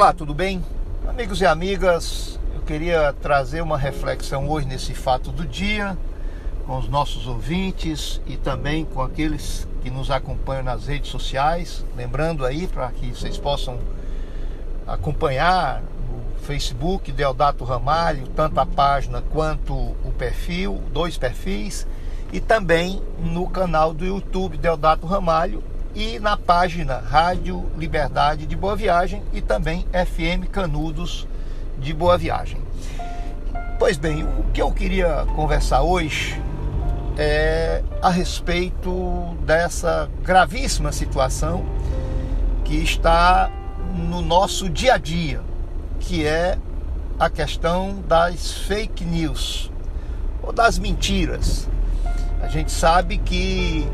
Olá, tudo bem? Amigos e amigas, eu queria trazer uma reflexão hoje nesse fato do dia com os nossos ouvintes e também com aqueles que nos acompanham nas redes sociais. Lembrando aí para que vocês possam acompanhar no Facebook Deodato Ramalho, tanto a página quanto o perfil, dois perfis, e também no canal do YouTube Deodato Ramalho e na página Rádio Liberdade de Boa Viagem e também FM Canudos de Boa Viagem. Pois bem, o que eu queria conversar hoje é a respeito dessa gravíssima situação que está no nosso dia a dia, que é a questão das fake news ou das mentiras. A gente sabe que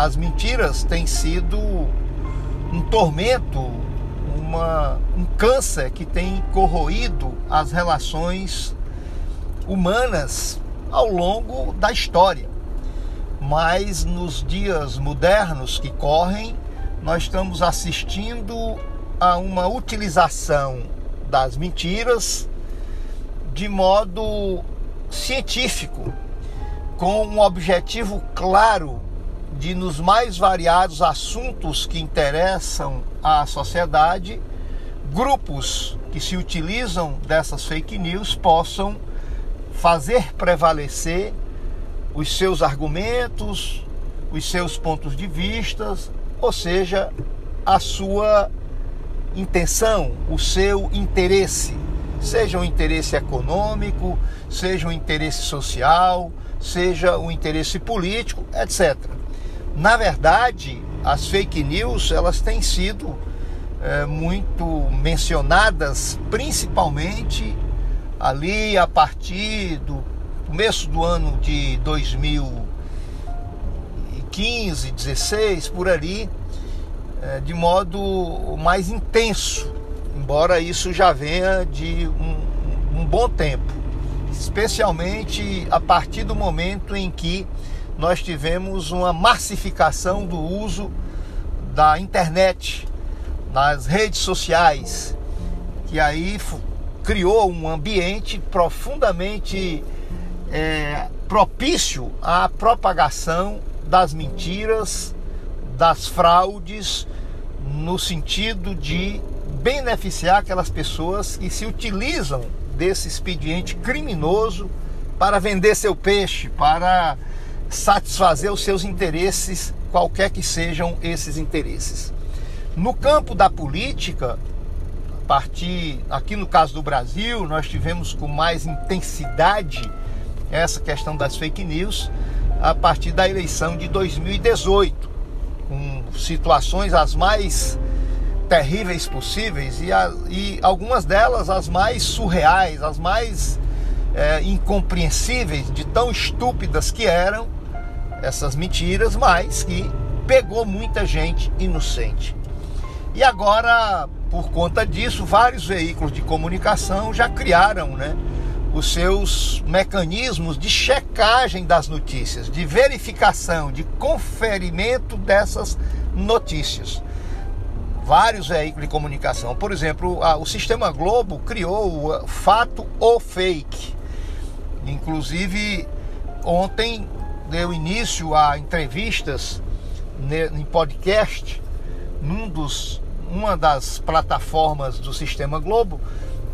as mentiras têm sido um tormento, uma, um câncer que tem corroído as relações humanas ao longo da história. Mas nos dias modernos que correm, nós estamos assistindo a uma utilização das mentiras de modo científico, com um objetivo claro de nos mais variados assuntos que interessam à sociedade, grupos que se utilizam dessas fake news possam fazer prevalecer os seus argumentos, os seus pontos de vista, ou seja, a sua intenção, o seu interesse, seja um interesse econômico, seja um interesse social, seja um interesse político, etc. Na verdade, as fake news elas têm sido é, muito mencionadas, principalmente ali a partir do começo do ano de 2015, 16, por ali, é, de modo mais intenso, embora isso já venha de um, um bom tempo, especialmente a partir do momento em que nós tivemos uma massificação do uso da internet, das redes sociais, que aí criou um ambiente profundamente é, propício à propagação das mentiras, das fraudes, no sentido de beneficiar aquelas pessoas que se utilizam desse expediente criminoso para vender seu peixe, para satisfazer os seus interesses, qualquer que sejam esses interesses. No campo da política, a partir aqui no caso do Brasil, nós tivemos com mais intensidade essa questão das fake news a partir da eleição de 2018, com situações as mais terríveis possíveis e, a, e algumas delas as mais surreais, as mais é, incompreensíveis, de tão estúpidas que eram essas mentiras, mas que pegou muita gente inocente. E agora, por conta disso, vários veículos de comunicação já criaram, né, os seus mecanismos de checagem das notícias, de verificação, de conferimento dessas notícias. Vários veículos de comunicação, por exemplo, o Sistema Globo criou o fato ou fake. Inclusive, ontem deu início a entrevistas em podcast num dos, uma das plataformas do Sistema Globo,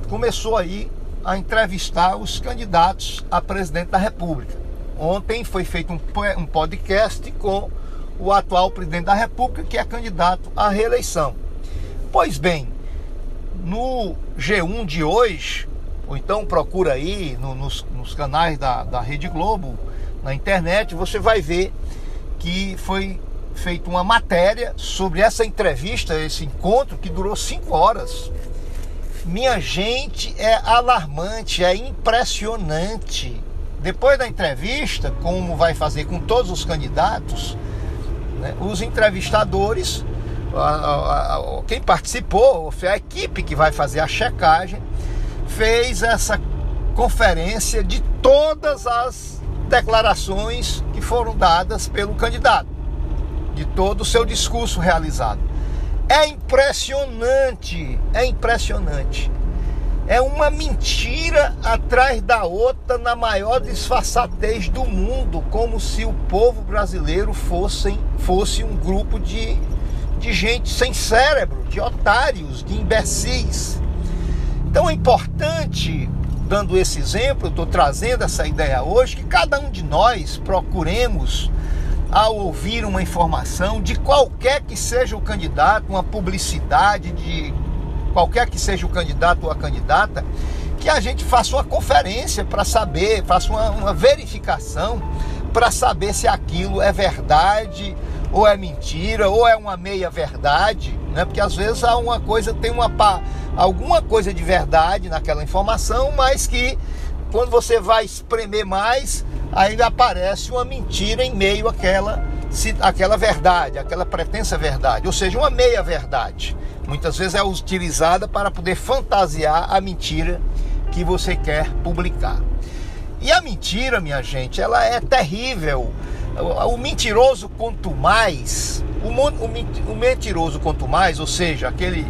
começou aí a entrevistar os candidatos a presidente da República. Ontem foi feito um, podcast com o atual presidente da República, que é candidato à reeleição. Pois bem, no G1 de hoje, ou então procura aí no, nos, nos, canais da, da Rede Globo, na internet, você vai ver que foi feita uma matéria sobre essa entrevista, esse encontro que durou cinco horas. Minha gente, é alarmante, é impressionante. Depois da entrevista, como vai fazer com todos os candidatos, né, os entrevistadores, a, a, a, quem participou, a equipe que vai fazer a checagem, fez essa conferência de todas as declarações que foram dadas pelo candidato, de todo o seu discurso realizado. É impressionante, é impressionante. É uma mentira atrás da outra na maior disfarçatez do mundo, como se o povo brasileiro fosse fosse um grupo de, de gente sem cérebro, de otários, de imbecis. Então é importante, dando esse exemplo, estou trazendo essa ideia hoje, que cada um de nós procuremos, ao ouvir uma informação, de qualquer que seja o candidato, uma publicidade de qualquer que seja o candidato ou a candidata, que a gente faça uma conferência para saber, faça uma, uma verificação para saber se aquilo é verdade ou é mentira ou é uma meia verdade, né? Porque às vezes há uma coisa tem uma alguma coisa de verdade naquela informação, mas que quando você vai espremer mais, aí aparece uma mentira em meio àquela, àquela verdade, aquela pretensa verdade, ou seja, uma meia verdade muitas vezes é utilizada para poder fantasiar a mentira que você quer publicar. E a mentira, minha gente, ela é terrível. O mentiroso quanto mais, o, o, o mentiroso quanto mais, ou seja, aquele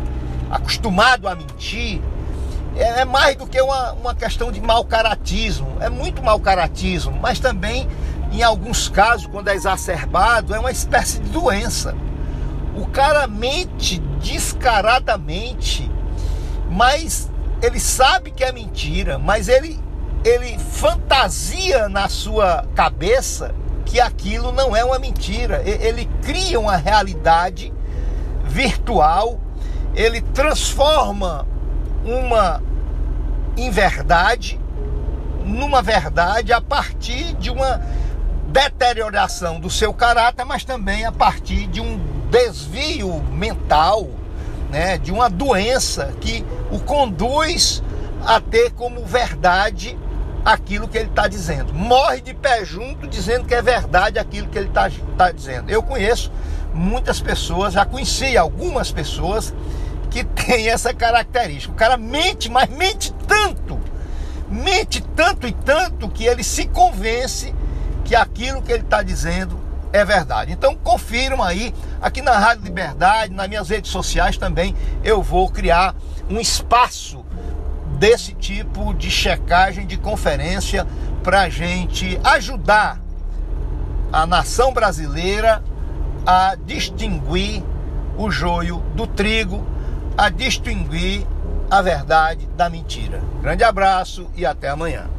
acostumado a mentir, é, é mais do que uma, uma questão de mau caratismo. É muito mau caratismo, mas também, em alguns casos, quando é exacerbado, é uma espécie de doença. O cara mente descaradamente, mas ele sabe que é mentira, mas ele ele fantasia na sua cabeça que aquilo não é uma mentira. Ele cria uma realidade virtual, ele transforma uma inverdade numa verdade a partir de uma deterioração do seu caráter, mas também a partir de um desvio mental, né, de uma doença que o conduz a ter como verdade aquilo que ele está dizendo. Morre de pé junto dizendo que é verdade aquilo que ele está tá dizendo. Eu conheço muitas pessoas, já conheci algumas pessoas que têm essa característica. O cara mente, mas mente tanto, mente tanto e tanto que ele se convence que aquilo que ele está dizendo é verdade. Então confiram aí, aqui na Rádio Liberdade, nas minhas redes sociais também, eu vou criar um espaço desse tipo de checagem, de conferência, para gente ajudar a nação brasileira a distinguir o joio do trigo, a distinguir a verdade da mentira. Grande abraço e até amanhã.